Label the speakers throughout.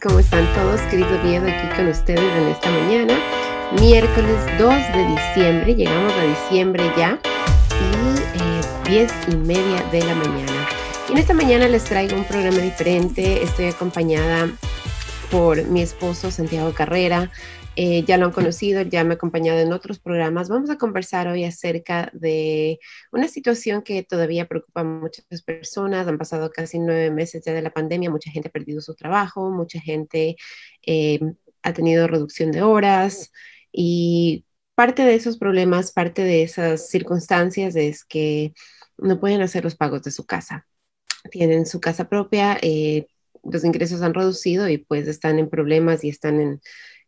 Speaker 1: ¿Cómo están todos? Querido miedo aquí con ustedes en esta mañana. Miércoles 2 de diciembre, llegamos a diciembre ya y 10 eh, y media de la mañana. Y en esta mañana les traigo un programa diferente. Estoy acompañada por mi esposo Santiago Carrera. Eh, ya lo han conocido, ya me ha acompañado en otros programas. Vamos a conversar hoy acerca de una situación que todavía preocupa a muchas personas. Han pasado casi nueve meses ya de la pandemia, mucha gente ha perdido su trabajo, mucha gente eh, ha tenido reducción de horas y parte de esos problemas, parte de esas circunstancias es que no pueden hacer los pagos de su casa. Tienen su casa propia, eh, los ingresos han reducido y pues están en problemas y están en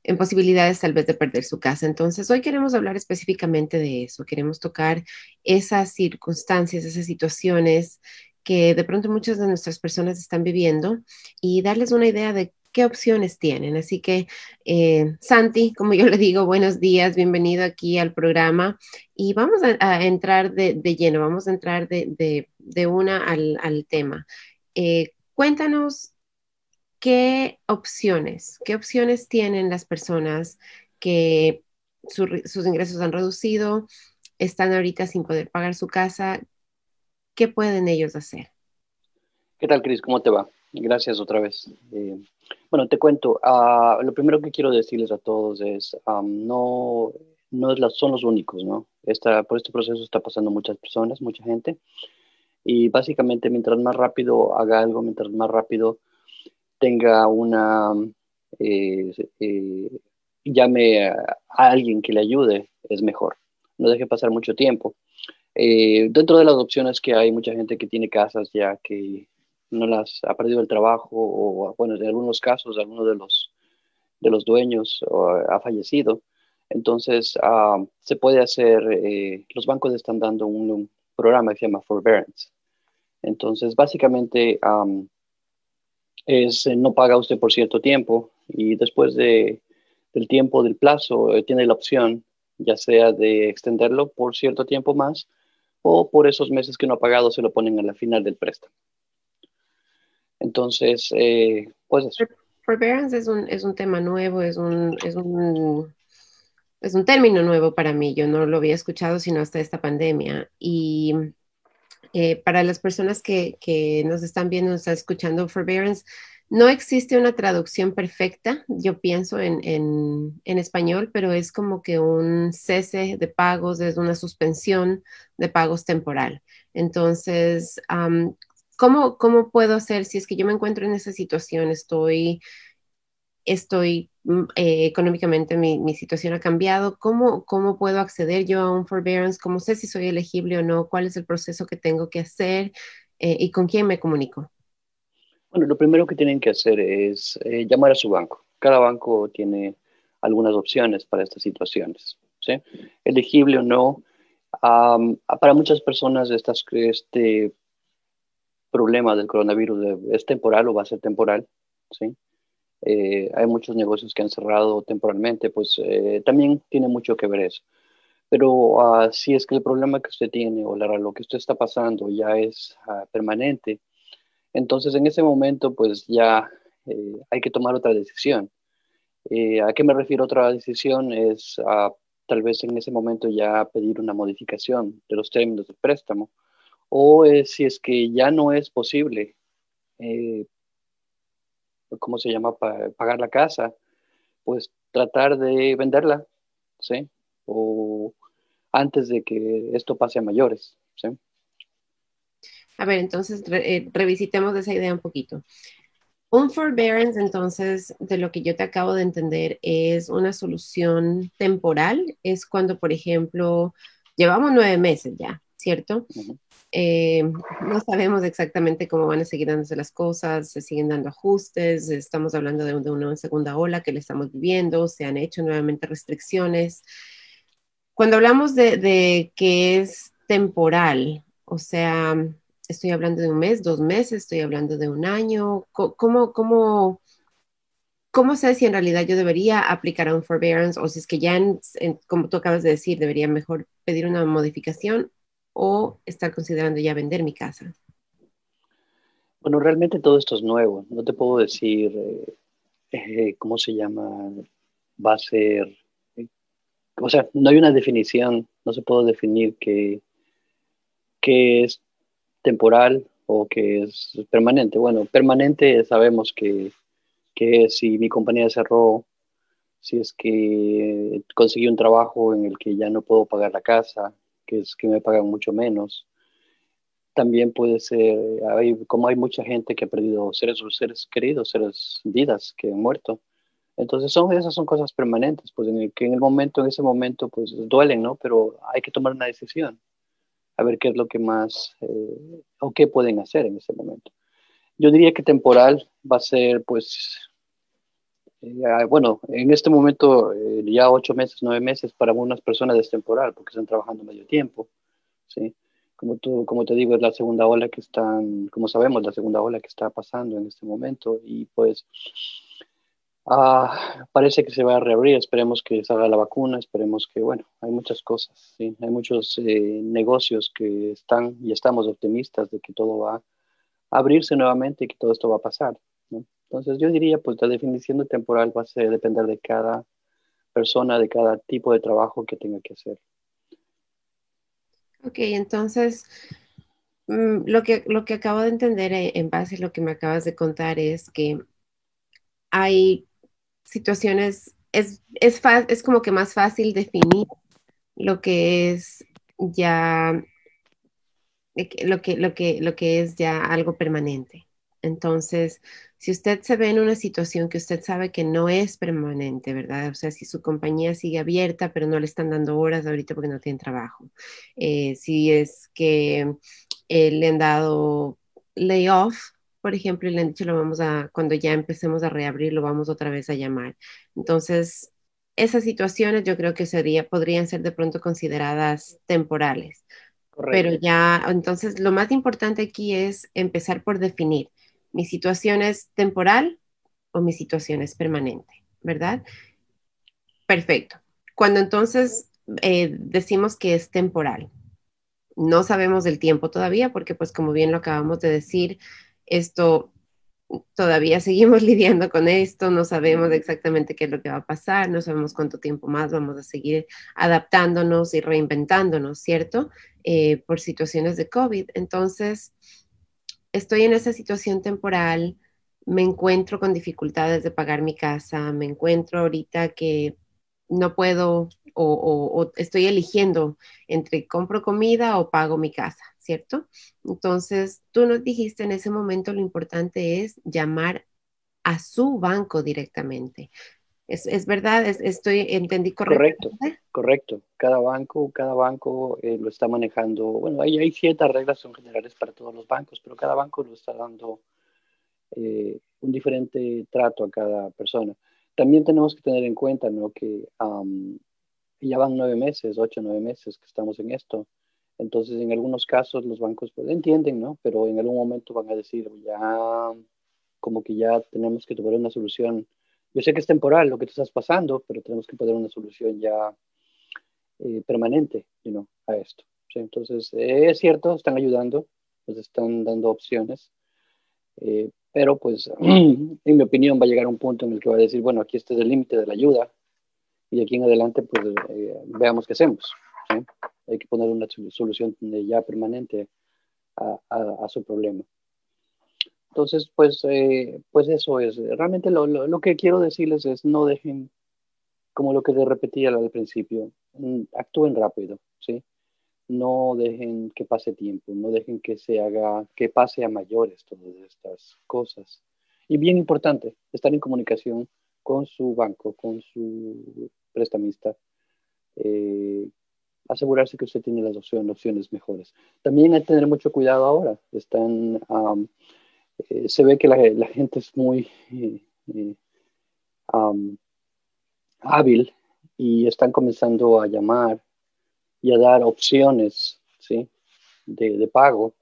Speaker 1: en posibilidades tal vez de perder su casa. Entonces, hoy queremos hablar específicamente de eso, queremos tocar esas circunstancias, esas situaciones que de pronto muchas de nuestras personas están viviendo y darles una idea de qué opciones tienen. Así que, eh, Santi, como yo le digo, buenos días, bienvenido aquí al programa y vamos a, entrar de, lleno, vamos a entrar de, una al, tema. Eh, cuéntanos ¿qué opciones, qué opciones tienen las personas que sus ingresos han reducido, están ahorita sin poder pagar su casa? ¿Qué pueden ellos hacer?
Speaker 2: ¿Qué tal, Cris? ¿Cómo te va? Gracias otra vez. Eh, bueno, te cuento. Ah, lo primero que quiero decirles a todos es, no, no son los únicos, ¿no? Esta, por este proceso está pasando muchas personas, mucha gente. Y básicamente, mientras más rápido haga algo, mientras más rápido tenga una, eh, eh, llame a, alguien que le ayude, es mejor. No deje pasar mucho tiempo. Eh, dentro de las opciones que hay, mucha gente que tiene casas ya que no las ha perdido el trabajo o, bueno, en algunos casos, alguno de los, de los dueños ha fallecido. Entonces, ah, se puede hacer, los bancos están dando un, programa que se llama Forbearance. Entonces, básicamente, es eh, no paga usted por cierto tiempo y después de, del tiempo del plazo eh, tiene la opción ya sea de extenderlo por cierto tiempo más o por esos meses que no ha pagado se lo ponen a la final del préstamo. Entonces, eh, pues.
Speaker 1: Forbearance es un, es un tema nuevo, es un, es un, es un término nuevo para mí. Yo no lo había escuchado sino hasta esta pandemia. Y eh, para las personas que, nos están viendo, nos están escuchando, forbearance, no existe una traducción perfecta, yo pienso en, español, pero es como que un cese de pagos, es una suspensión de pagos temporal. Entonces, ¿cómo, ¿cómo puedo hacer si es que yo me encuentro en esa situación? Estoy estoy eh, económicamente, mi, situación ha cambiado, ¿Cómo, ¿cómo puedo acceder yo a un forbearance? ¿Cómo sé si soy elegible o no? ¿Cuál es el proceso que tengo que hacer? Eh, ¿Y con quién me comunico?
Speaker 2: Bueno, lo primero que tienen que hacer es eh, llamar a su banco. Cada banco tiene algunas opciones para estas situaciones. ¿sí? Elegible o no. para muchas personas estas, este problema del coronavirus es temporal o va a ser temporal. ¿sí? Eh, hay muchos negocios que han cerrado temporalmente, pues eh, también tiene mucho que ver eso. Pero ah, si es que el problema que usted tiene o lo que usted está pasando ya es ah, permanente, entonces en ese momento pues ya eh, hay que tomar otra decisión. ¿A qué me refiero otra decisión? Es ah, tal vez en ese momento ya pedir una modificación de los términos del préstamo o si es que ya no es posible ¿cómo se llama? pagar la casa, pues tratar de venderla, ¿sí? O antes de que esto pase a mayores, ¿sí?
Speaker 1: A ver, entonces eh, revisitemos esa idea un poquito. Un forbearance, entonces, de lo que yo te acabo de entender, es una solución temporal. Es cuando, por ejemplo, llevamos nueve meses ya, ¿cierto? Eh, no sabemos exactamente cómo van a seguir dándose las cosas, se siguen dando ajustes, estamos hablando de, una segunda ola que le estamos viviendo, se han hecho nuevamente restricciones. Cuando hablamos de, que es temporal, o sea, estoy hablando de un mes, dos meses, estoy hablando de un año, ¿cómo, cómo, cómo sé si en realidad yo debería aplicar a un forbearance o si es que ya, como tú acabas de decir, debería mejor pedir una modificación o estar considerando ya vender mi casa?
Speaker 2: Bueno, realmente todo esto es nuevo. No te puedo decir eh, eh, ¿cómo se llama? Va a ser, o sea, no hay una definición, no se puede definir que, que es temporal o que es permanente. Bueno, permanente sabemos que, que si mi compañía cerró, si es que conseguí un trabajo en el que ya no puedo pagar la casa, que es que me pagan mucho menos. También puede ser, como hay mucha gente que ha perdido seres, seres queridos, seres vidas que han muerto. Entonces son, esas son cosas permanentes, pues en el, que en el momento, en ese momento, pues duelen, ¿no? Pero hay que tomar una decisión, a ver qué es lo que más, eh, o qué pueden hacer en ese momento. Yo diría que temporal va a ser, pues, eh, bueno, en este momento eh, ya ocho meses, nueve meses para algunas personas es temporal porque están trabajando medio tiempo, ¿sí? Como, tú, como te digo, es la segunda ola que están, como sabemos, la segunda ola que está pasando en este momento y pues ah, parece que se va a reabrir, esperemos que salga la vacuna, esperemos que, bueno, hay muchas cosas, ¿sí? Hay muchos eh, negocios que están y estamos optimistas de que todo va a abrirse nuevamente y que todo esto va a pasar. Entonces yo diría, pues la definición de temporal va a depender de cada persona, de cada tipo de trabajo que tenga que hacer.
Speaker 1: Ok, entonces mm, lo, que, lo que acabo de entender eh, en base a lo que me acabas de contar es que hay situaciones, es, es, es como que más fácil definir lo que es ya, lo que, lo que, lo que es ya algo permanente. Entonces, si usted se ve en una situación que usted sabe que no es permanente, ¿verdad? O sea, si su compañía sigue abierta, pero no le están dando horas ahorita porque no tiene trabajo. Eh, si es que eh, le han dado layoff, por ejemplo, y le han dicho, lo vamos a, cuando ya empecemos a reabrir, lo vamos otra vez a llamar. Entonces, esas situaciones yo creo que sería, podrían ser de pronto consideradas temporales. Pero ya, entonces, lo más importante aquí es empezar por definir mi situación es temporal o mi situación es permanente, ¿verdad? Perfecto. Cuando entonces eh, decimos que es temporal, no sabemos del tiempo todavía porque pues como bien lo acabamos de decir, esto todavía seguimos lidiando con esto, no sabemos exactamente qué es lo que va a pasar, no sabemos cuánto tiempo más vamos a seguir adaptándonos y reinventándonos, ¿cierto? Eh, por situaciones de COVID. Entonces, estoy en esa situación temporal, me encuentro con dificultades de pagar mi casa, me encuentro ahorita que no puedo o, estoy eligiendo entre compro comida o pago mi casa, ¿cierto? Entonces, tú nos dijiste en ese momento lo importante es llamar a su banco directamente. Es, verdad, estoy, entendí
Speaker 2: correcto. Correcto, correcto. Cada banco, cada banco eh, lo está manejando. Bueno, hay, hay ciertas reglas son generales para todos los bancos, pero cada banco lo está dando eh, un diferente trato a cada persona. También tenemos que tener en cuenta ¿no? que ya van nueve meses, ocho, nueve meses que estamos en esto. Entonces, en algunos casos los bancos pues, entienden, ¿no? Pero en algún momento van a decir, ya, como que ya tenemos que tomar una solución yo sé que es temporal lo que tú estás pasando, pero tenemos que poner una solución ya eh, permanente you a esto. Entonces, eh, es cierto, están ayudando, nos están dando opciones, eh, pero pues, en mi opinión, va a llegar un punto en el que va a decir, bueno, aquí este es el límite de la ayuda, y de aquí en adelante, pues, veamos qué hacemos. Hay que poner una solución ya permanente a su problema. Entonces, pues, eh, pues eso es. Realmente lo, lo, que quiero decirles es no dejen, como lo que te repetía al principio, mm, actúen rápido, ¿sí? No dejen que pase tiempo, no dejen que se haga, que pase a mayores todas estas cosas. Y bien importante, estar en comunicación con su banco, con su prestamista, eh, asegurarse que usted tiene las opciones, opciones mejores. También hay que tener mucho cuidado ahora. Están eh, se ve que la, gente es muy eh, hábil y están comenzando a llamar y a dar opciones ¿sí? de, pago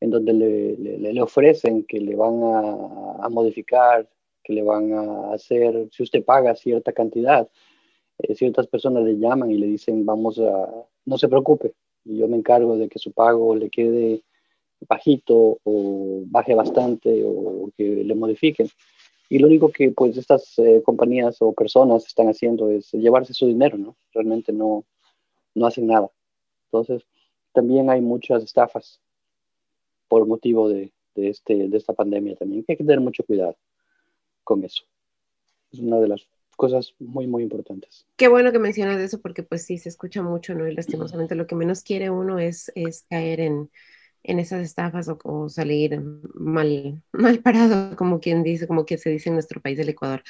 Speaker 2: en donde le, ofrecen que le van a, modificar, que le van a hacer, si usted paga cierta cantidad, ciertas personas le llaman y le dicen, vamos a, no se preocupe, yo me encargo de que su pago le quede bajito o baje bastante o que le modifiquen. Y lo único que pues estas eh, compañías o personas están haciendo es llevarse su dinero, ¿no? Realmente no, no hacen nada. Entonces, también hay muchas estafas por motivo de, de, este, de esta pandemia también. Hay que tener mucho cuidado con eso. Es una de las cosas muy, muy importantes.
Speaker 1: Qué bueno que mencionas eso porque pues sí, se escucha mucho, ¿no? Y lastimosamente lo que menos quiere uno es, es caer en, en esas estafas o, salir mal, mal parado, como quien dice, como que se dice en nuestro país del Ecuador.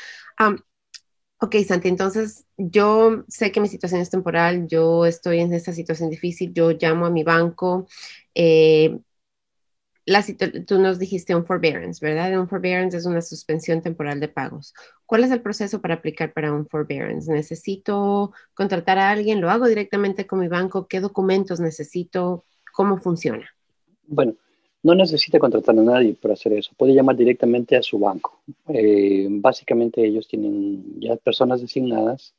Speaker 1: ok, Santi, entonces yo sé que mi situación es temporal, yo estoy en esta situación difícil, yo llamo a mi banco. Eh, tú nos dijiste un forbearance, ¿verdad? Un forbearance es una suspensión temporal de pagos. ¿Cuál es el proceso para aplicar para un forbearance? ¿Necesito contratar a alguien? ¿Lo hago directamente con mi banco? ¿Qué documentos necesito? ¿Cómo funciona?
Speaker 2: Bueno, no necesita contratar a nadie para hacer eso. Puede llamar directamente a su banco. Eh, básicamente ellos tienen ya personas designadas.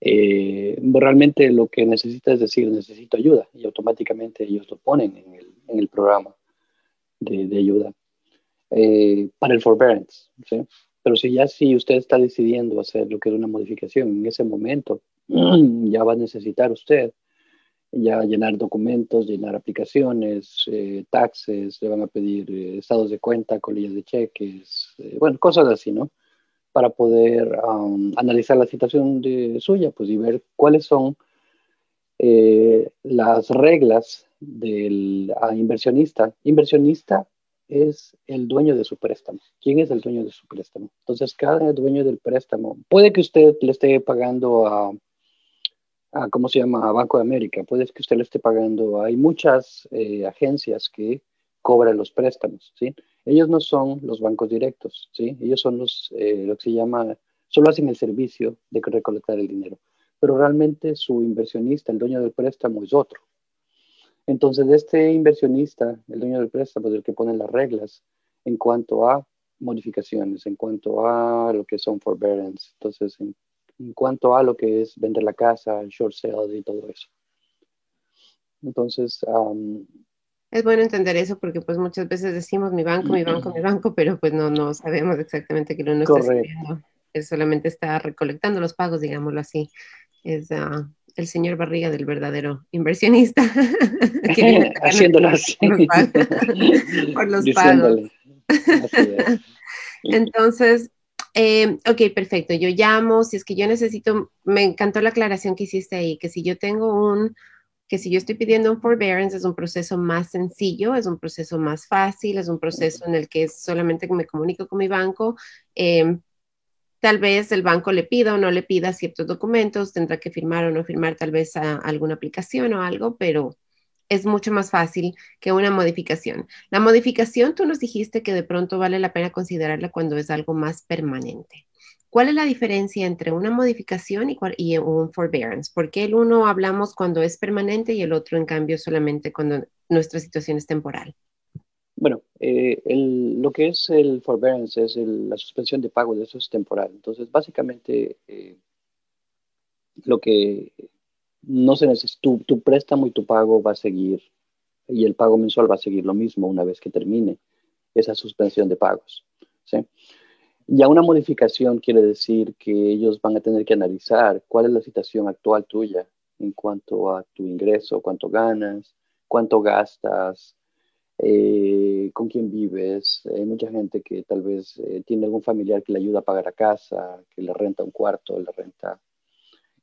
Speaker 2: Eh, realmente lo que necesita es decir, necesito ayuda y automáticamente ellos lo ponen en el, programa de, ayuda eh, para el forbearance. Pero si ya si usted está decidiendo hacer lo que es una modificación en ese momento, ya va a necesitar usted ya llenar documentos, llenar aplicaciones, eh, taxes, le van a pedir eh, estados de cuenta, colillas de cheques, eh, bueno, cosas así, ¿no? Para poder analizar la situación de suya, pues y ver cuáles son las reglas del inversionista. Inversionista es el dueño de su préstamo. ¿Quién es el dueño de su préstamo? Entonces, cada dueño del préstamo, puede que usted le esté pagando a ¿cómo se llama? A Banco de América. Puede que usted le esté pagando. Hay muchas eh, agencias que cobran los préstamos, ¿sí? Ellos no son los bancos directos, ¿sí? Ellos son los, eh, lo que se llama, solo hacen el servicio de recolectar el dinero. Pero realmente su inversionista, el dueño del préstamo, es otro. Entonces, este inversionista, el dueño del préstamo, es el que pone las reglas en cuanto a modificaciones, en cuanto a lo que son forbearance. Entonces, en en cuanto a lo que es vender la casa, short sales y todo eso. Entonces...
Speaker 1: es bueno entender eso porque pues muchas veces decimos mi banco, mi banco, mi banco, pero pues no, no sabemos exactamente que lo no está haciendo. Es solamente está recolectando los pagos, digámoslo así. Es ah, el señor Barriga del verdadero inversionista.
Speaker 2: Haciéndolo así.
Speaker 1: Por los pagos. Entonces, eh, ok, perfecto. Yo llamo, si es que yo necesito, me encantó la aclaración que hiciste ahí, que si yo tengo un, que si yo estoy pidiendo un forbearance es un proceso más sencillo, es un proceso más fácil, es un proceso en el que solamente me comunico con mi banco. Eh, tal vez el banco le pida o no le pida ciertos documentos, tendrá que firmar o no firmar tal vez alguna aplicación o algo, pero es mucho más fácil que una modificación. La modificación, tú nos dijiste que de pronto vale la pena considerarla cuando es algo más permanente. ¿Cuál es la diferencia entre una modificación y, un forbearance? ¿Por qué el uno hablamos cuando es permanente y el otro, en cambio, solamente cuando nuestra situación es temporal?
Speaker 2: Bueno, eh, lo que es el forbearance es la suspensión de pago, eso es temporal. Entonces, básicamente, eh, lo que no se necesita, tu, préstamo y tu pago va a seguir, y el pago mensual va a seguir lo mismo una vez que termine esa suspensión de pagos. ¿sí? Ya una modificación quiere decir que ellos van a tener que analizar cuál es la situación actual tuya en cuanto a tu ingreso, cuánto ganas, cuánto gastas, eh, con quién vives. Hay mucha gente que tal vez eh, tiene algún familiar que le ayuda a pagar la casa, que le renta un cuarto, le renta,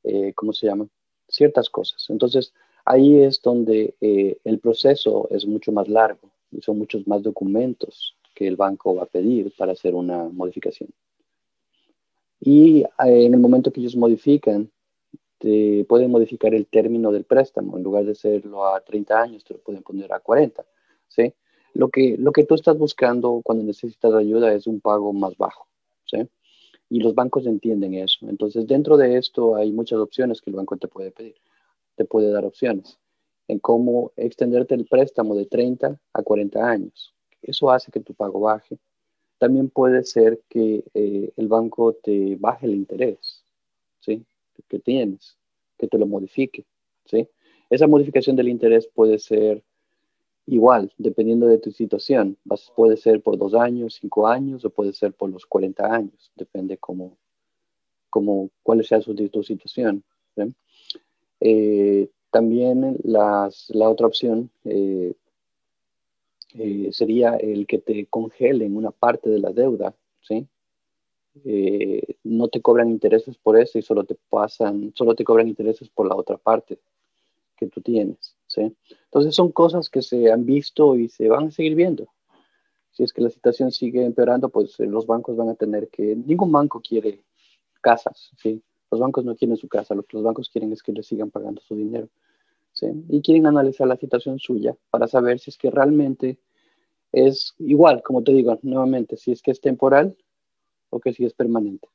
Speaker 2: eh, ¿cómo se llama? Ciertas cosas. Entonces, ahí es donde eh, el proceso es mucho más largo y son muchos más documentos que el banco va a pedir para hacer una modificación. Y eh, en el momento que ellos modifican, te pueden modificar el término del préstamo. En lugar de hacerlo a 30 años, te lo pueden poner a 40. ¿sí? Lo, que, lo que tú estás buscando cuando necesitas ayuda es un pago más bajo. ¿sí? Y los bancos entienden eso. Entonces, dentro de esto hay muchas opciones que el banco te puede pedir, te puede dar opciones en cómo extenderte el préstamo de 30 a 40 años. Eso hace que tu pago baje. También puede ser que eh, el banco te baje el interés, ¿sí? Que tienes, que te lo modifique, ¿sí? Esa modificación del interés puede ser igual, dependiendo de tu situación. puede ser por dos años, cinco años o puede ser por los 40 años, depende cómo, cómo cuál sea su, tu situación. Eh, también las, la otra opción eh, eh, sería el que te congelen una parte de la deuda, ¿sí? no te cobran intereses por eso y solo te pasan, solo te cobran intereses por la otra parte que tú tienes. Entonces son cosas que se han visto y se van a seguir viendo. Si es que la situación sigue empeorando, pues eh, los bancos van a tener que, ningún banco quiere casas, ¿sí? Los bancos no quieren su casa, lo que los bancos quieren es que les sigan pagando su dinero, ¿sí? Y quieren analizar la situación suya para saber si es que realmente es igual, como te digo nuevamente, si es que es temporal o que si es permanente.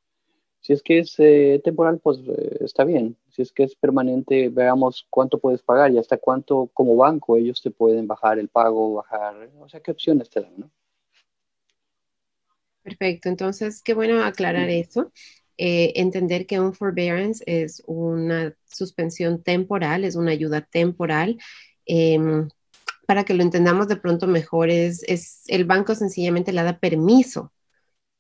Speaker 2: Si es que es eh, temporal, pues eh, está bien. Si es que es permanente, veamos cuánto puedes pagar y hasta cuánto como banco ellos te pueden bajar el pago, bajar, o sea, qué opciones te dan, ¿no?
Speaker 1: Perfecto, entonces qué bueno aclarar eso. Eh, entender que un forbearance es una suspensión temporal, es una ayuda temporal. Em, para que lo entendamos de pronto mejor, es, es el banco sencillamente le da permiso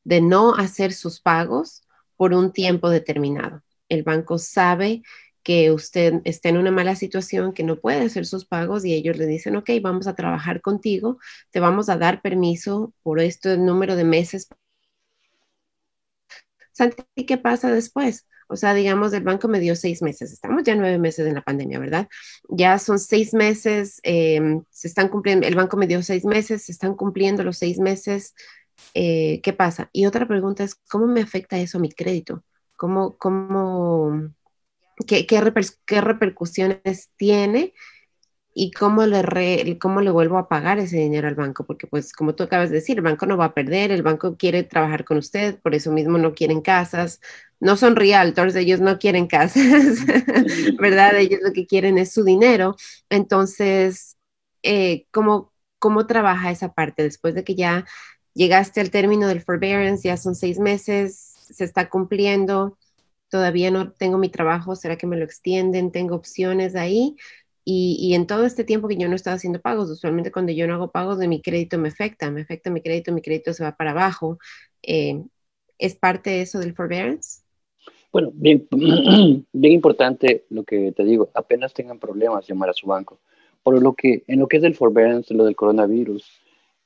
Speaker 1: de no hacer sus pagos por un tiempo determinado. El banco sabe que usted está en una mala situación, que no puede hacer sus pagos y ellos le dicen, ok, vamos a trabajar contigo, te vamos a dar permiso por este número de meses. Santi, ¿qué pasa después? O sea, digamos, el banco me dio seis meses. Estamos ya nueve meses en la pandemia, ¿verdad? Ya son seis meses, em, se están cumpliendo, el banco me dio seis meses, se están cumpliendo los seis meses eh, ¿qué pasa? Y otra pregunta es, ¿cómo me afecta eso a mi crédito? ¿Cómo, cómo, qué, qué, repercusiones tiene? ¿Y cómo le, cómo le vuelvo a pagar ese dinero al banco? Porque pues como tú acabas de decir, el banco no va a perder, el banco quiere trabajar con usted, por eso mismo no quieren casas, no son realtors, ellos no quieren casas, ¿verdad? Ellos lo que quieren es su dinero. Entonces, eh, ¿cómo, ¿cómo trabaja esa parte después de que ya llegaste al término del forbearance, ya son seis meses, se está cumpliendo, todavía no tengo mi trabajo, ¿será que me lo extienden? Tengo opciones ahí. Y, en todo este tiempo que yo no estaba haciendo pagos, usualmente cuando yo no hago pagos de mi crédito me afecta, me afecta mi crédito, mi crédito se va para abajo. Eh, ¿Es parte de eso del forbearance?
Speaker 2: Bueno, bien, bien importante lo que te digo, apenas tengan problemas llamar a su banco. Por lo que en lo que es el forbearance, lo del coronavirus,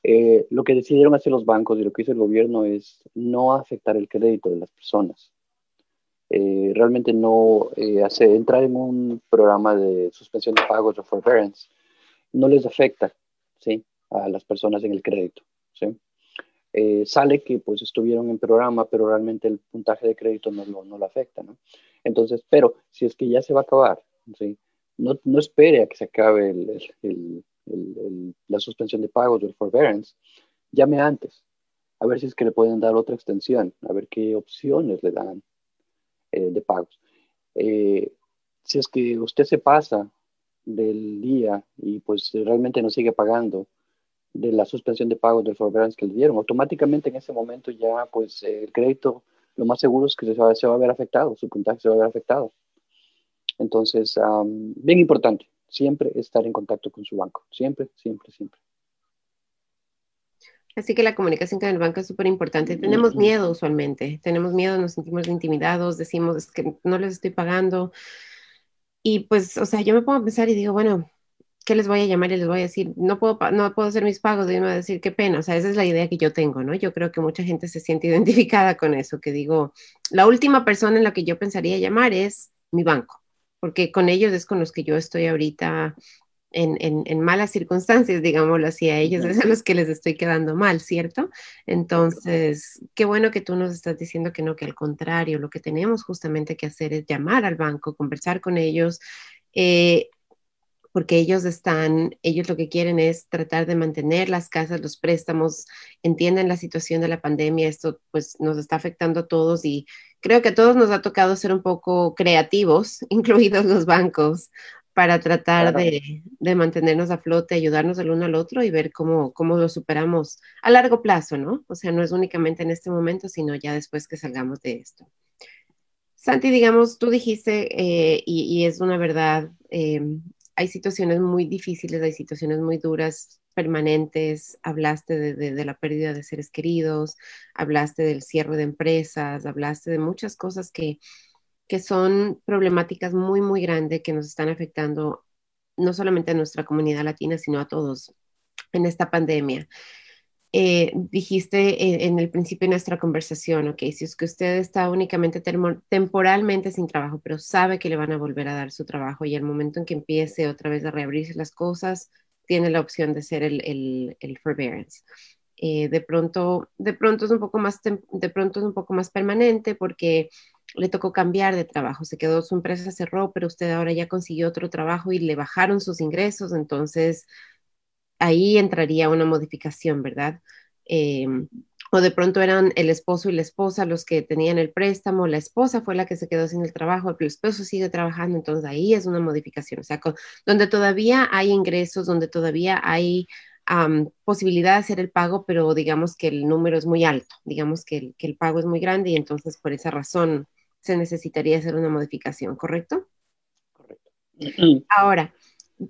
Speaker 2: eh, lo que decidieron hacer los bancos y lo que hizo el gobierno es no afectar el crédito de las personas. Eh, realmente no eh, entrar en un programa de suspensión de pagos o forbearance no les afecta ¿sí? a las personas en el crédito. ¿sí? sale que pues estuvieron en programa, pero realmente el puntaje de crédito no lo, no lo afecta. ¿no? Entonces, pero si es que ya se va a acabar, ¿sí? no, no espere a que se acabe el la suspensión de pagos o el forbearance, llame antes, a ver si es que le pueden dar otra extensión, a ver qué opciones le dan eh, de pagos. Eh, si es que usted se pasa del día y pues realmente no sigue pagando de la suspensión de pagos del forbearance que le dieron, automáticamente en ese momento ya pues el crédito lo más seguro es que se va, se a ver afectado, su puntaje se va a ver afectado. Entonces, bien importante, siempre estar en contacto con su banco, siempre, siempre, siempre.
Speaker 1: Así que la comunicación con el banco es súper importante. Tenemos miedo usualmente, tenemos miedo, nos sentimos intimidados, decimos que no les estoy pagando. Y pues, o sea, yo me pongo a pensar y digo, bueno, ¿qué les voy a llamar y les voy a decir? No puedo, no puedo hacer mis pagos, y me voy a decir, qué pena. O sea, esa es la idea que yo tengo, ¿no? Yo creo que mucha gente se siente identificada con eso, que digo, la última persona en la que yo pensaría llamar es mi banco porque con ellos es con los que yo estoy ahorita en, malas circunstancias, digámoslo así, a ellos es a los que les estoy quedando mal, ¿cierto? Entonces, qué bueno que tú nos estás diciendo que no, que al contrario, lo que tenemos justamente que hacer es llamar al banco, conversar con ellos, eh, porque ellos están, ellos lo que quieren es tratar de mantener las casas, los préstamos, entienden la situación de la pandemia, esto pues nos está afectando a todos y creo que a todos nos ha tocado ser un poco creativos, incluidos los bancos, para tratar de, mantenernos a flote, ayudarnos el uno al otro y ver cómo, cómo lo superamos a largo plazo, ¿no? O sea, no es únicamente en este momento, sino ya después que salgamos de esto. Santi, digamos, tú dijiste, eh, y, es una verdad, eh, hay situaciones muy difíciles, hay situaciones muy duras, permanentes, hablaste de, la pérdida de seres queridos, hablaste del cierre de empresas, hablaste de muchas cosas que, que son problemáticas muy, muy grandes que nos están afectando no solamente a nuestra comunidad latina, sino a todos en esta pandemia. Eh, dijiste en el principio de nuestra conversación, ok, si es que usted está únicamente temporalmente sin trabajo, pero sabe que le van a volver a dar su trabajo y el momento en que empiece otra vez a reabrirse las cosas, tiene la opción de ser el, el, el forbearance. Eh, de pronto, de pronto es un poco más, de pronto es un poco más permanente porque le tocó cambiar de trabajo, se quedó, su empresa cerró, pero usted ahora ya consiguió otro trabajo y le bajaron sus ingresos, entonces ahí entraría una modificación, ¿verdad? Em, o de pronto eran el esposo y la esposa los que tenían el préstamo, la esposa fue la que se quedó sin el trabajo, el esposo sigue trabajando, entonces ahí es una modificación, o sea, donde todavía hay ingresos, donde todavía hay posibilidad de hacer el pago, pero digamos que el número es muy alto, digamos que el, que el pago es muy grande y entonces por esa razón se necesitaría hacer una modificación, ¿correcto? Correcto. Ahora,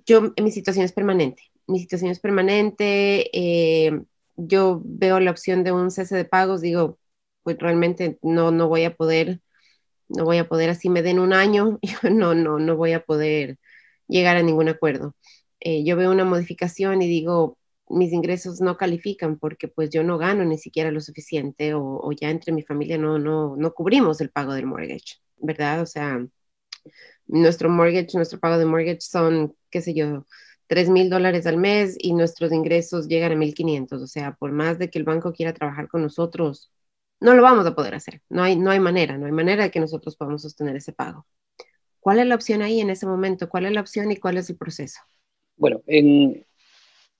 Speaker 1: yo, mi situación es permanente mi situación es permanente, eh, yo veo la opción de un cese de pagos, digo, pues realmente no, no voy a poder, no voy a poder, así me den un año, no, no, no voy a poder llegar a ningún acuerdo. Eh, yo veo una modificación y digo, mis ingresos no califican porque pues yo no gano ni siquiera lo suficiente o, o, ya entre mi familia no, no, no cubrimos el pago del mortgage, ¿verdad? O sea, nuestro mortgage, nuestro pago de mortgage son, qué sé yo, 3 mil dólares al mes y nuestros ingresos llegan a 1.500. O sea, por más de que el banco quiera trabajar con nosotros, no lo vamos a poder hacer. No hay, no hay manera, no hay manera de que nosotros podamos sostener ese pago. ¿Cuál es la opción ahí en ese momento? ¿Cuál es la opción y cuál es el proceso?
Speaker 2: Bueno, en,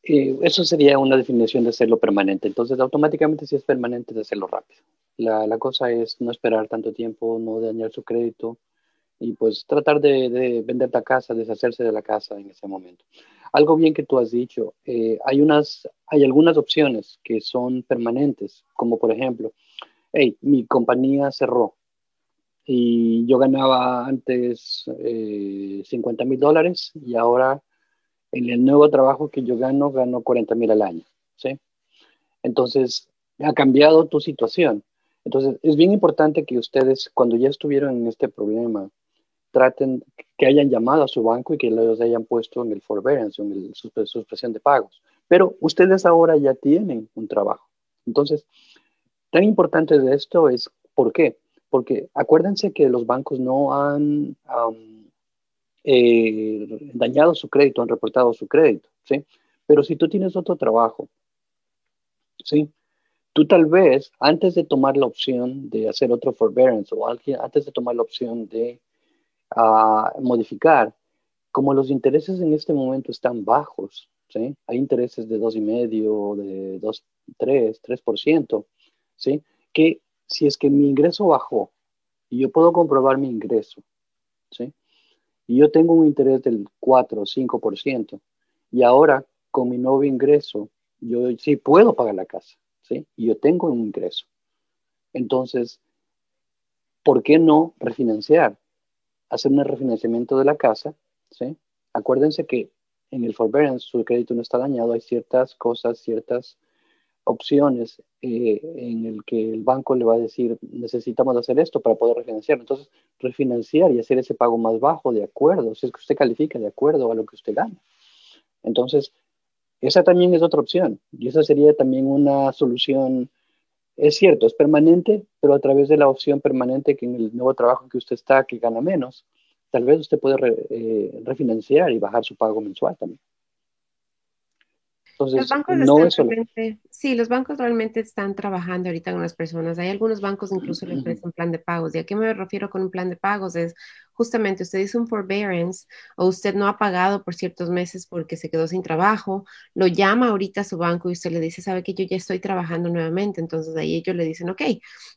Speaker 2: eh, eso sería una definición de hacerlo permanente. Entonces, automáticamente si es permanente, de hacerlo rápido. La, la cosa es no esperar tanto tiempo, no dañar su crédito y pues tratar de, de, vender la casa, deshacerse de la casa en ese momento. Algo bien que tú has dicho, eh, hay, unas, hay algunas opciones que son permanentes, como por ejemplo, hey, mi compañía cerró y yo ganaba antes 50 eh, mil dólares y ahora en el nuevo trabajo que yo gano, gano 40 mil al año, ¿sí? Entonces, ha cambiado tu situación. Entonces, es bien importante que ustedes, cuando ya estuvieron en este problema, traten que hayan llamado a su banco y que los hayan puesto en el forbearance, en el suspensión de pagos. Pero ustedes ahora ya tienen un trabajo. Entonces, tan importante de esto es, ¿por qué? Porque acuérdense que los bancos no han eh, dañado su crédito, han reportado su crédito, ¿sí? Pero si tú tienes otro trabajo, ¿sí? Tú tal vez, antes de tomar la opción de hacer otro forbearance o alguien, antes de tomar la opción de a modificar. Como los intereses en este momento están bajos, ¿sí? hay intereses de 2,5, de 2, 3, 3%, ¿sí? que si es que mi ingreso bajó y yo puedo comprobar mi ingreso, ¿sí? y yo tengo un interés del 4 o 5%, y ahora con mi nuevo ingreso, yo sí puedo pagar la casa, ¿sí? y yo tengo un ingreso. Entonces, ¿por qué no refinanciar? Hacer un refinanciamiento de la casa, ¿sí? Acuérdense que en el forbearance su crédito no está dañado, hay ciertas cosas, ciertas opciones eh, en el que el banco le va a decir necesitamos hacer esto para poder refinanciar. Entonces, refinanciar y hacer ese pago más bajo de acuerdo, si es que usted califica de acuerdo a lo que usted gana. Entonces, esa también es otra opción y esa sería también una solución es cierto, es permanente, pero a través de la opción permanente que en el nuevo trabajo que usted está, que gana menos, tal vez usted puede eh, refinanciar y bajar su pago mensual también.
Speaker 1: Entonces, no es Sí, los bancos realmente están trabajando ahorita con las personas. Hay algunos bancos incluso le ofrecen plan de pagos. ¿Y a qué me refiero con un plan de pagos? Es justamente usted hizo un forbearance o usted no ha pagado por ciertos meses porque se quedó sin trabajo, lo llama ahorita a su banco y usted le dice, sabe que yo ya estoy trabajando nuevamente. Entonces ahí ellos le dicen, ok,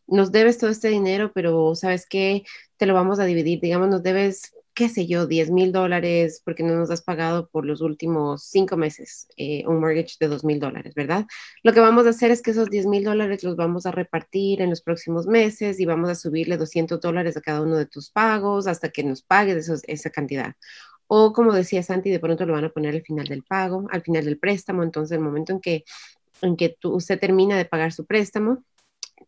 Speaker 1: nos debes todo este dinero, pero sabes que te lo vamos a dividir. Digamos, nos debes qué sé yo, 10 mil dólares porque no nos has pagado por los últimos cinco meses eh, un mortgage de 2 mil dólares, ¿verdad? Lo que vamos a hacer es que esos 10 mil dólares los vamos a repartir en los próximos meses y vamos a subirle 200 dólares a cada uno de tus pagos hasta que nos pagues esa cantidad. o como decía Santi, de pronto lo van a poner al final del pago, al final del préstamo, entonces el momento en que, en que usted termina de pagar su préstamo,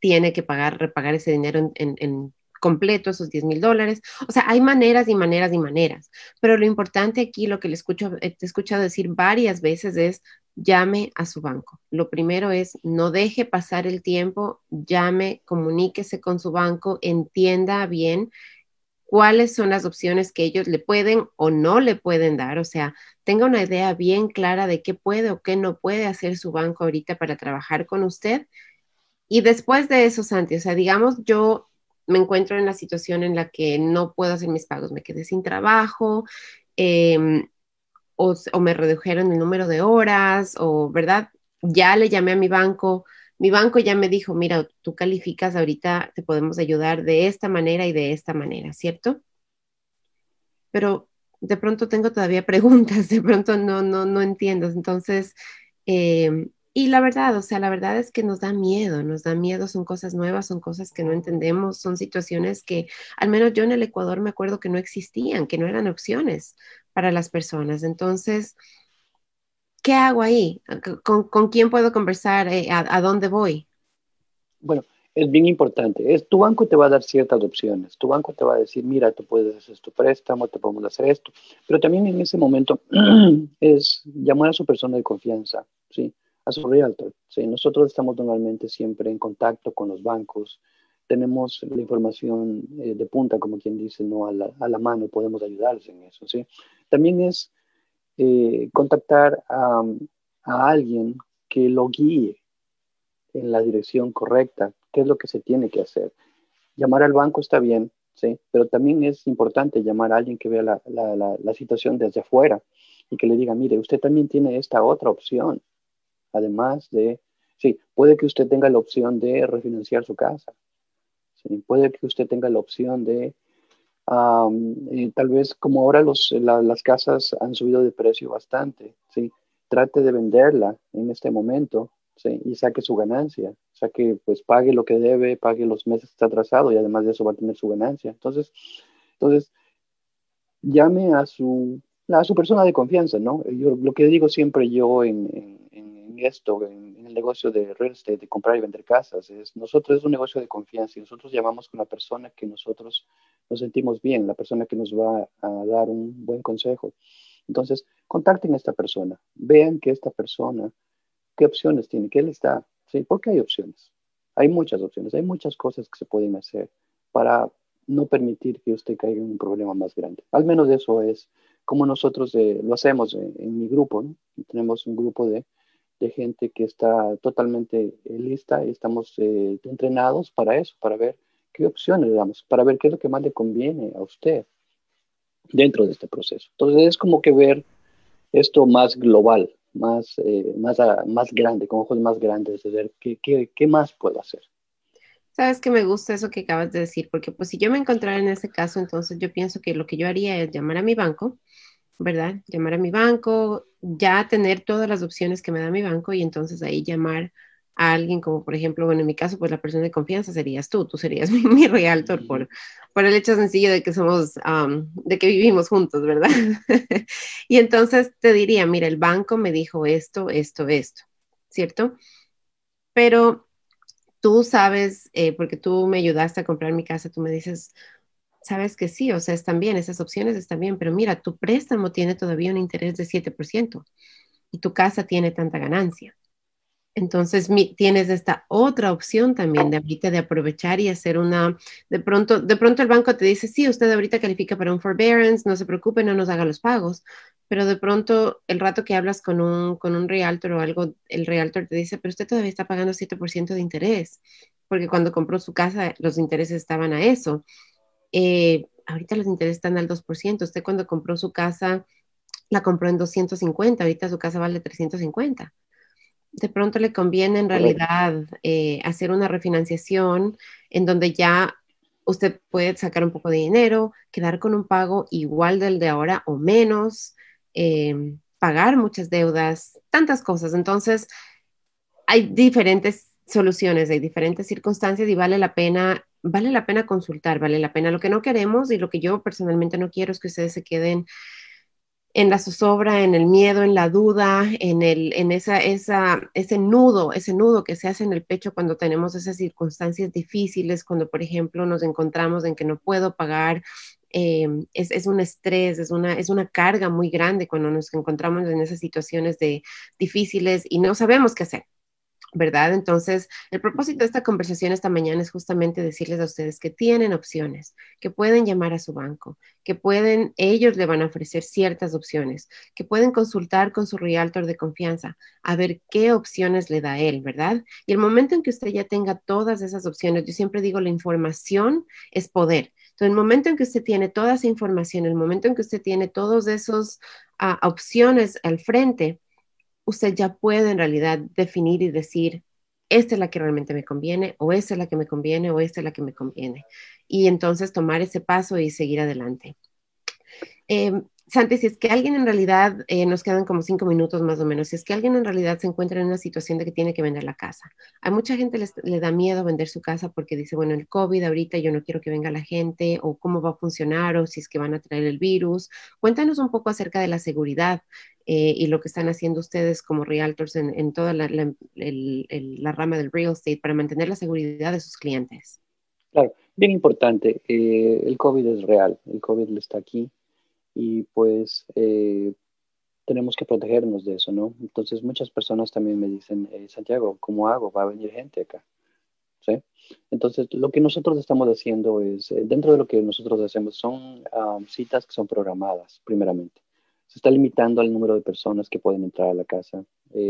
Speaker 1: tiene que pagar, repagar ese dinero en, completo, esos 10 mil dólares. O sea, hay maneras y maneras y maneras, pero lo importante aquí, lo que le escucho, te he escuchado decir varias veces es llame a su banco. Lo primero es no deje pasar el tiempo, llame, comuníquese con su banco, entienda bien cuáles son las opciones que ellos le pueden o no le pueden dar. O sea, tenga una idea bien clara de qué puede o qué no puede hacer su banco ahorita para trabajar con usted. Y después de eso, Santi, o sea, digamos, yo me encuentro en la situación en la que no puedo hacer mis pagos, me quedé sin trabajo, em, o, me redujeron el número de horas, o, ¿verdad? Ya le llamé a mi banco, mi banco ya me dijo, mira, tú calificas ahorita, te podemos ayudar de esta manera y de esta manera, ¿cierto? Pero de pronto tengo todavía preguntas, de pronto no, no, no entiendo. Entonces, em, y la verdad, o sea, la verdad es que nos da miedo, nos da miedo, son cosas nuevas, son cosas que no entendemos, son situaciones que al menos yo en el Ecuador me acuerdo que no existían, que no eran opciones para las personas. Entonces, ¿qué hago ahí? ¿Con, quién puedo conversar? Eh, ¿A, dónde voy?
Speaker 2: Bueno, es bien importante. Es, tu banco te va a dar ciertas opciones. Tu banco te va a decir, mira, tú puedes hacer tu préstamo, te podemos hacer esto. Pero también en ese momento es llamar a su persona de confianza, ¿sí? A su realtor. ¿sí? Nosotros estamos normalmente siempre en contacto con los bancos, tenemos la información eh, de punta, como quien dice, no a la, a la, mano, podemos ayudarles en eso. ¿sí? También es eh, contactar a, a, alguien que lo guíe en la dirección correcta, qué es lo que se tiene que hacer. Llamar al banco está bien, ¿sí? pero también es importante llamar a alguien que vea la, la, la situación desde afuera y que le diga, mire, usted también tiene esta otra opción además de, sí, puede que usted tenga la opción de refinanciar su casa, ¿sí? puede que usted tenga la opción de, tal vez como ahora los, las casas han subido de precio bastante, ¿sí? trate de venderla en este momento ¿sí? y saque su ganancia, o sea que pues pague lo que debe, pague los meses que está atrasado y además de eso va a tener su ganancia. Entonces, entonces llame a su, a su persona de confianza, ¿no? Yo, lo que digo siempre yo en esto, en, el negocio de real estate, de comprar y vender casas. Es, nosotros es un negocio de confianza y nosotros llamamos con la persona que nosotros nos sentimos bien, la persona que nos va a dar un buen consejo. Entonces, contacten a esta persona, vean que esta persona, qué opciones tiene, qué le está, ¿sí? Porque hay opciones. Hay muchas opciones, hay muchas cosas que se pueden hacer para no permitir que usted caiga en un problema más grande. Al menos eso es como nosotros eh, lo hacemos en, en mi grupo. ¿no? Tenemos un grupo de de gente que está totalmente eh, lista y estamos eh, entrenados para eso, para ver qué opciones le damos, para ver qué es lo que más le conviene a usted dentro de este proceso. Entonces es como que ver esto más global, más, eh, más, más grande, con ojos más grandes, de ver qué, qué, qué más puedo hacer.
Speaker 1: Sabes que me gusta eso que acabas de decir, porque pues si yo me encontrara en ese caso, entonces yo pienso que lo que yo haría es llamar a mi banco, ¿verdad? Llamar a mi banco, ya tener todas las opciones que me da mi banco y entonces ahí llamar a alguien como por ejemplo, bueno, en mi caso, pues la persona de confianza serías tú, tú serías mi, mi realtor por, por el hecho sencillo de que somos, de que vivimos juntos, ¿verdad? y entonces te diría, mira, el banco me dijo esto, esto, esto, ¿cierto? Pero tú sabes, eh, porque tú me ayudaste a comprar mi casa, tú me dices, sabes que sí, o sea, están bien, esas opciones están bien, pero mira, tu préstamo tiene todavía un interés de 7% y tu casa tiene tanta ganancia. Entonces tienes esta otra opción también de ahorita de aprovechar y hacer una, de pronto, de pronto el banco te dice, sí, usted ahorita califica para un forbearance, no se preocupe, no nos haga los pagos, pero de pronto el rato que hablas con un, con un realtor o algo, el realtor te dice, pero usted todavía está pagando 7% de interés, porque cuando compró su casa los intereses estaban a eso. Eh, ahorita los intereses están al 2%. Usted cuando compró su casa, la compró en 250, ahorita su casa vale 350. De pronto le conviene en realidad eh, hacer una refinanciación en donde ya usted puede sacar un poco de dinero, quedar con un pago igual del de ahora o menos, eh, pagar muchas deudas, tantas cosas. Entonces, hay diferentes soluciones, hay diferentes circunstancias y vale la pena vale la pena consultar, vale la pena. Lo que no queremos y lo que yo personalmente no quiero es que ustedes se queden en la zozobra, en el miedo, en la duda, en, el, en esa, esa, ese nudo, ese nudo que se hace en el pecho cuando tenemos esas circunstancias difíciles, cuando, por ejemplo, nos encontramos en que no puedo pagar. Eh, es, es, un estrés, es una, es una carga muy grande cuando nos encontramos en esas situaciones de, difíciles y no sabemos qué hacer. ¿Verdad? Entonces, el propósito de esta conversación esta mañana es justamente decirles a ustedes que tienen opciones, que pueden llamar a su banco, que pueden, ellos le van a ofrecer ciertas opciones, que pueden consultar con su realtor de confianza a ver qué opciones le da él, ¿verdad? Y el momento en que usted ya tenga todas esas opciones, yo siempre digo, la información es poder. Entonces, el momento en que usted tiene toda esa información, el momento en que usted tiene todas esas ah, opciones al frente, usted ya puede en realidad definir y decir, esta es la que realmente me conviene, o esta es la que me conviene, o esta es la que me conviene. Y entonces tomar ese paso y seguir adelante. Eh, Santi, si es que alguien en realidad, eh, nos quedan como cinco minutos más o menos, si es que alguien en realidad se encuentra en una situación de que tiene que vender la casa, a mucha gente le da miedo vender su casa porque dice, bueno, el COVID ahorita yo no quiero que venga la gente, o cómo va a funcionar, o si es que van a traer el virus. Cuéntanos un poco acerca de la seguridad eh, y lo que están haciendo ustedes como realtors en, toda la, rama del real estate para mantener la seguridad de sus clientes.
Speaker 2: Claro, bien importante, eh, el COVID es real, el COVID está aquí y pues eh, tenemos que protegernos de eso, ¿no? Entonces muchas personas también me dicen, eh, Santiago, ¿cómo hago? Va a venir gente acá, ¿sí? Entonces lo que nosotros estamos haciendo es, eh, dentro de lo que nosotros hacemos son citas que son programadas, primeramente. Se está limitando al número de personas que pueden entrar a la casa.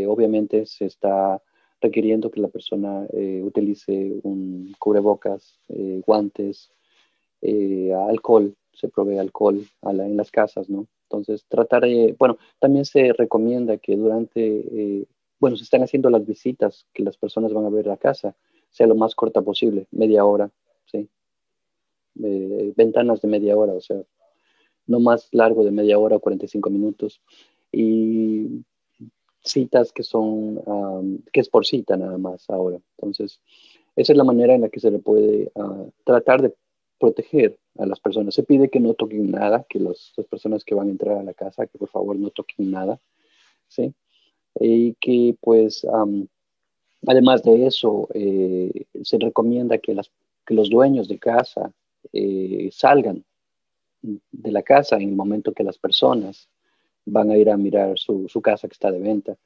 Speaker 2: obviamente se está requiriendo que la persona utilice un cubrebocas, guantes, alcohol se provee alcohol en las casas, ¿no? Entonces, tratar de, bueno, también se recomienda que durante, eh, bueno, se están haciendo las visitas que las personas van a ver la casa, sea lo más corta posible, media hora, ¿sí? ventanas de media hora, o sea, no más largo de media hora, 45 minutos. Y citas que son, que es por cita nada más ahora. Entonces, esa es la manera en la que se le puede ah, tratar de proteger a las personas. Se pide que no toquen nada, que las personas que van a entrar a la casa, que por favor no toquen nada, ¿sí? Y que pues, además de eso, eh, se recomienda que, las, que los dueños de casa eh, salgan de la casa en el momento que las personas van a ir a mirar su, su casa que está de venta.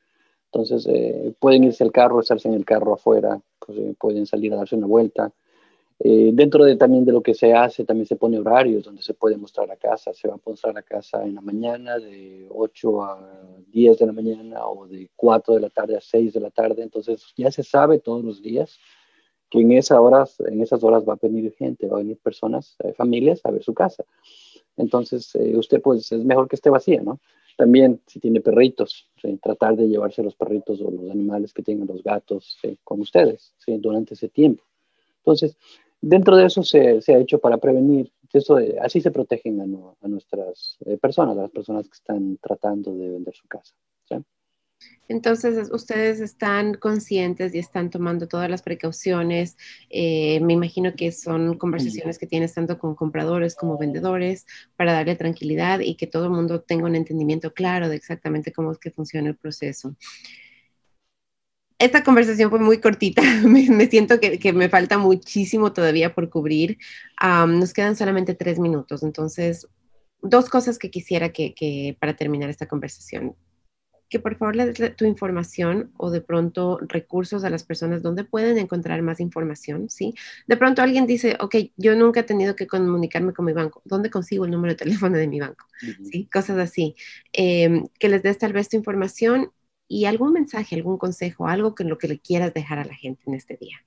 Speaker 2: Entonces, eh, pueden irse al carro, estarse en el carro afuera, pues, pueden salir a darse una vuelta, eh, dentro de también de lo que se hace, también se pone horarios donde se puede mostrar la casa. Se va a mostrar la casa en la mañana de 8 a 10 de la mañana o de 4 de la tarde a 6 de la tarde. Entonces ya se sabe todos los días que en, esas horas, en esas horas va a venir gente, va a venir personas, eh, familias a ver su casa. Entonces eh, usted pues es mejor que esté vacía, ¿no? También si tiene perritos, tratar de llevarse los perritos o los animales que tengan los gatos con ustedes durante ese tiempo. Entonces, dentro de eso se, ha hecho para prevenir, eso, así se protegen a, nuestras eh, personas, a las personas que están tratando de vender su casa.
Speaker 1: Entonces, ustedes están conscientes y están tomando todas las precauciones. Eh, me imagino que son conversaciones que tienes tanto con compradores como vendedores para darle tranquilidad y que todo el mundo tenga un entendimiento claro de exactamente cómo es que funciona el proceso esta conversación fue muy cortita. me, siento que, me falta muchísimo todavía por cubrir. nos quedan solamente tres minutos. Entonces, dos cosas que quisiera que, para terminar esta conversación. Que por favor le des tu información o de pronto recursos a las personas donde pueden encontrar más información, ¿sí? De pronto alguien dice, ok, yo nunca he tenido que comunicarme con mi banco. ¿Dónde consigo el número de teléfono de mi banco? ¿Sí? Cosas así. Em, que les des tal vez tu información y algún mensaje, algún consejo, algo que lo que le quieras dejar a la gente en este día.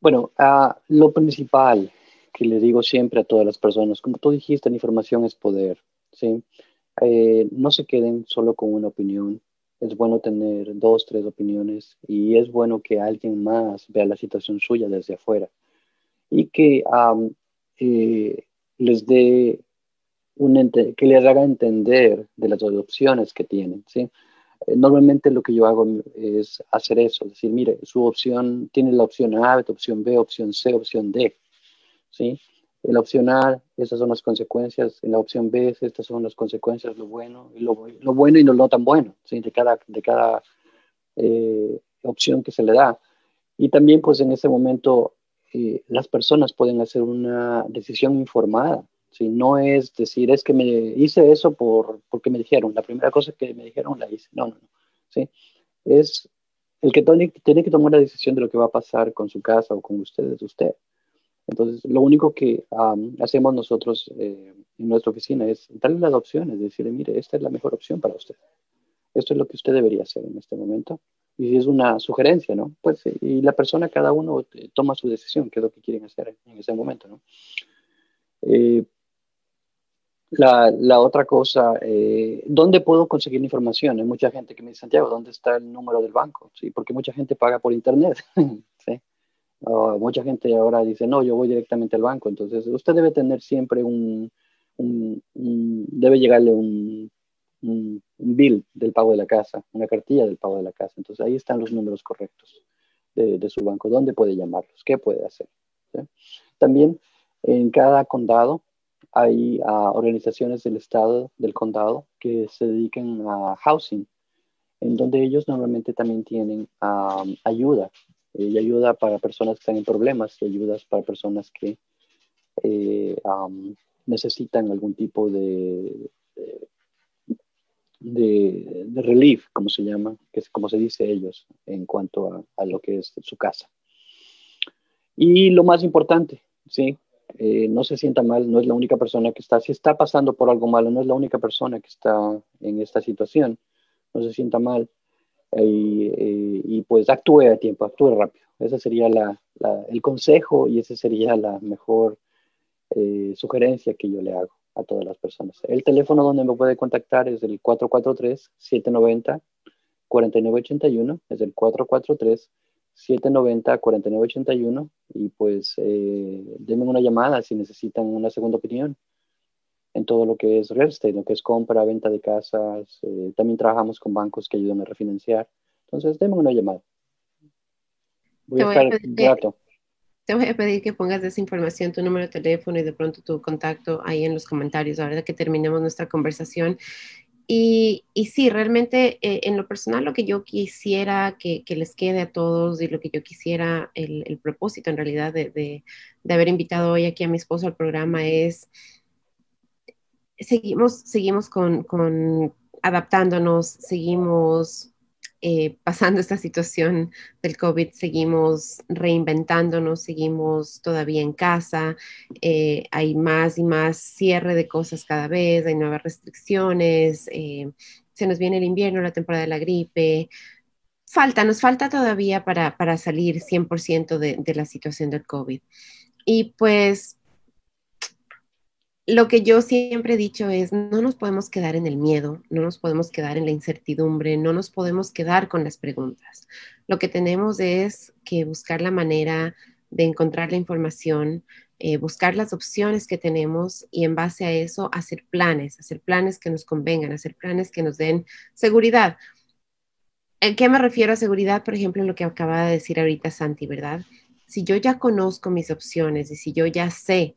Speaker 2: Bueno, uh, lo principal que le digo siempre a todas las personas, como tú dijiste, la información es poder, ¿sí? Eh, no se queden solo con una opinión. Es bueno tener dos, tres opiniones y es bueno que alguien más vea la situación suya desde afuera y que eh, les dé un que les haga entender de las opciones que tienen, ¿sí? Eh, normalmente lo que yo hago es hacer eso, decir, mire, su opción tiene la opción A, opción B, opción C, opción D, ¿sí? En la opción A, estas son las consecuencias. En la opción B, estas son las consecuencias, lo bueno y lo, bueno y lo no tan bueno, ¿sí? de cada, de cada eh, opción que se le da. Y también, pues en ese momento, eh, las personas pueden hacer una decisión informada. ¿Sí? No es decir, es que me hice eso por, porque me dijeron, la primera cosa que me dijeron la hice. No, no, no. ¿sí? Es el que tiene, que tomar la decisión de lo que va a pasar con su casa o con ustedes, usted. Entonces, lo único que hacemos nosotros eh, en nuestra oficina es darle las opciones, decirle, mire, esta es la mejor opción para usted. Esto es lo que usted debería hacer en este momento. Y es una sugerencia, ¿no? Pues, y la persona, cada uno eh, toma su decisión, qué es lo que quieren hacer en ese momento, ¿no? Eh, la, otra cosa, ¿dónde puedo conseguir información? Hay mucha gente que me dice, Santiago, ¿dónde está el número del banco? Sí, porque mucha gente paga por internet. ¿sí? Mucha gente ahora dice, no, yo voy directamente al banco. Entonces, usted debe tener siempre un, debe llegarle un, un, bill del pago de la casa, una cartilla del pago de la casa. Entonces, ahí están los números correctos de, su banco. ¿Dónde puede llamarlos? ¿Qué puede hacer? También, en cada condado hay ah, organizaciones del estado, del condado, que se dedican a housing, en donde ellos normalmente también tienen ah, ayuda y ayuda para personas que están en problemas y ayudas para personas que eh, necesitan algún tipo de, de, de, relief, como se llama, que es como se dice ellos en cuanto a, lo que es su casa. Y lo más importante, ¿sí? Eh, no se sienta mal, no es la única persona que está, si está pasando por algo malo, no es la única persona que está en esta situación, no se sienta mal, eh, y, pues actúe a tiempo, actúe rápido. Ese sería la, el consejo y esa sería la mejor eh, sugerencia que yo le hago a todas las personas. El teléfono donde me puede contactar es el 443-790-4981, es el 443-790-4981 y pues eh, denme una llamada si necesitan una segunda opinión en todo lo que es real estate, lo que es compra, venta de casas. Eh, también trabajamos con bancos que ayudan a refinanciar. Entonces, denme una llamada.
Speaker 1: Voy a estar grato. Te voy a pedir que pongas esa información, tu número de teléfono y de pronto tu contacto ahí en los comentarios, ahora que terminemos nuestra conversación. Y, sí, realmente eh, en lo personal lo que yo quisiera que, que, les quede a todos y lo que yo quisiera, el, el propósito en realidad de, de, de haber invitado hoy aquí a mi esposo al programa es seguimos, seguimos con, con adaptándonos, seguimos eh, pasando esta situación del COVID, seguimos reinventándonos, seguimos todavía en casa, eh, hay más y más cierre de cosas cada vez, hay nuevas restricciones, eh, se nos viene el invierno, la temporada de la gripe. Falta, nos falta todavía para, para salir 100% de, de la situación del COVID. Y pues lo que yo siempre he dicho es, no nos podemos quedar en el miedo, no nos podemos quedar en la incertidumbre, no nos podemos quedar con las preguntas. Lo que tenemos es que buscar la manera de encontrar la información, eh, buscar las opciones que tenemos y en base a eso hacer planes, hacer planes que nos convengan, hacer planes que nos den seguridad. ¿En qué me refiero a seguridad? Por ejemplo, lo que acaba de decir ahorita Santi, ¿verdad? Si yo ya conozco mis opciones y si yo ya sé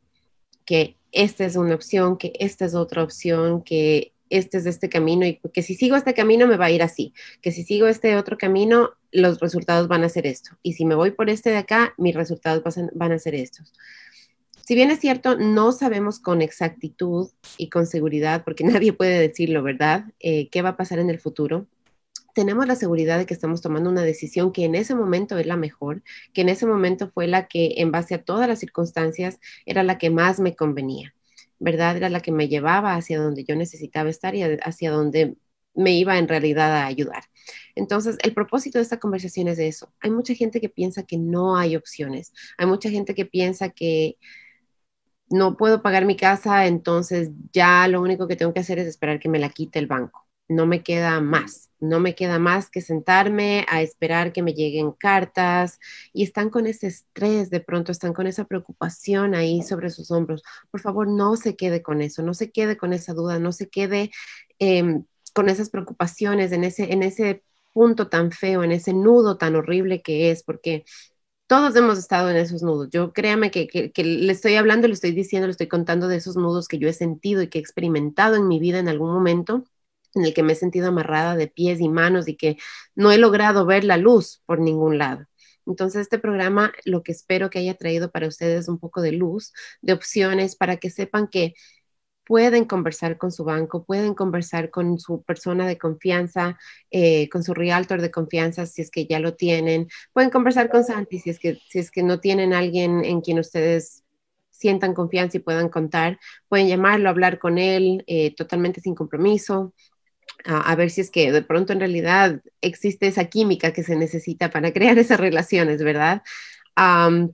Speaker 1: que esta es una opción, que esta es otra opción, que este es este camino y que si sigo este camino me va a ir así, que si sigo este otro camino los resultados van a ser esto y si me voy por este de acá mis resultados van a ser estos. Si bien es cierto, no sabemos con exactitud y con seguridad, porque nadie puede decirlo, ¿verdad? Eh, ¿Qué va a pasar en el futuro? Tenemos la seguridad de que estamos tomando una decisión que en ese momento es la mejor, que en ese momento fue la que en base a todas las circunstancias era la que más me convenía, ¿verdad? Era la que me llevaba hacia donde yo necesitaba estar y hacia donde me iba en realidad a ayudar. Entonces, el propósito de esta conversación es de eso. Hay mucha gente que piensa que no hay opciones. Hay mucha gente que piensa que no puedo pagar mi casa, entonces ya lo único que tengo que hacer es esperar que me la quite el banco. No me queda más no me queda más que sentarme a esperar que me lleguen cartas y están con ese estrés, de pronto están con esa preocupación ahí sobre sus hombros. Por favor, no se quede con eso, no se quede con esa duda, no se quede em, con esas preocupaciones en ese, en ese punto tan feo, en ese nudo tan horrible que es, porque todos hemos estado en esos nudos. Yo créame que, que, le estoy hablando, le estoy diciendo, le estoy contando de esos nudos que yo he sentido y que he experimentado en mi vida en algún momento en el que me he sentido amarrada de pies y manos y que no he logrado ver la luz por ningún lado. Entonces, este programa lo que espero que haya traído para ustedes un poco de luz, de opciones, para que sepan que pueden conversar con su banco, pueden conversar con su persona de confianza, eh, con su realtor de confianza, si es que ya lo tienen, pueden conversar con Santi si es que, si es que no tienen alguien en quien ustedes sientan confianza y puedan contar, pueden llamarlo, hablar con él eh, totalmente sin compromiso, a, ver si es que de pronto en realidad existe esa química que se necesita para crear esas relaciones, ¿verdad?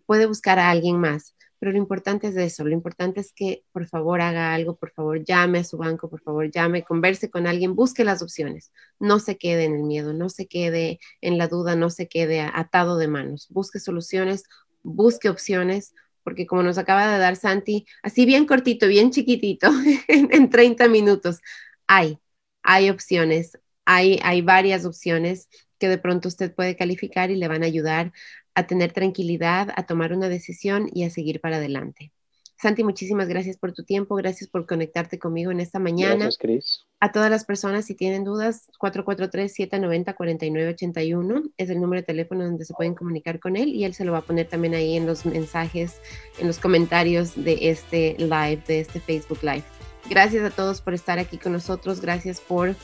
Speaker 1: puede buscar a alguien más, pero lo importante es eso, lo importante es que por favor haga algo, por favor llame a su banco, por favor llame, converse con alguien, busque las opciones, no se quede en el miedo, no se quede en la duda, no se quede atado de manos, busque soluciones, busque opciones, porque como nos acaba de dar Santi, así bien cortito, bien chiquitito, en, en 30 minutos, hay, hay opciones, hay, hay varias opciones que de pronto usted puede calificar y le van a ayudar a tener tranquilidad, a tomar una decisión y a seguir para adelante. Santi, muchísimas gracias por tu tiempo, gracias por conectarte conmigo en esta mañana.
Speaker 2: Gracias, Cris.
Speaker 1: A todas las personas, si tienen dudas, 443-790-4981 es el número de teléfono donde se pueden comunicar con él y él se lo va a poner también ahí en los mensajes, en los comentarios de este live, de este Facebook Live. Gracias a todos por estar aquí con nosotros. Gracias por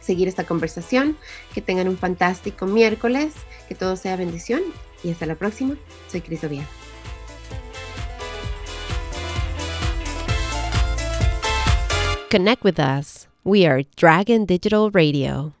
Speaker 1: seguir esta conversación. Que tengan un fantástico miércoles. Que todo sea bendición. Y hasta la próxima. Soy Cris Oviedo.
Speaker 3: Connect with us. We are Dragon Digital Radio.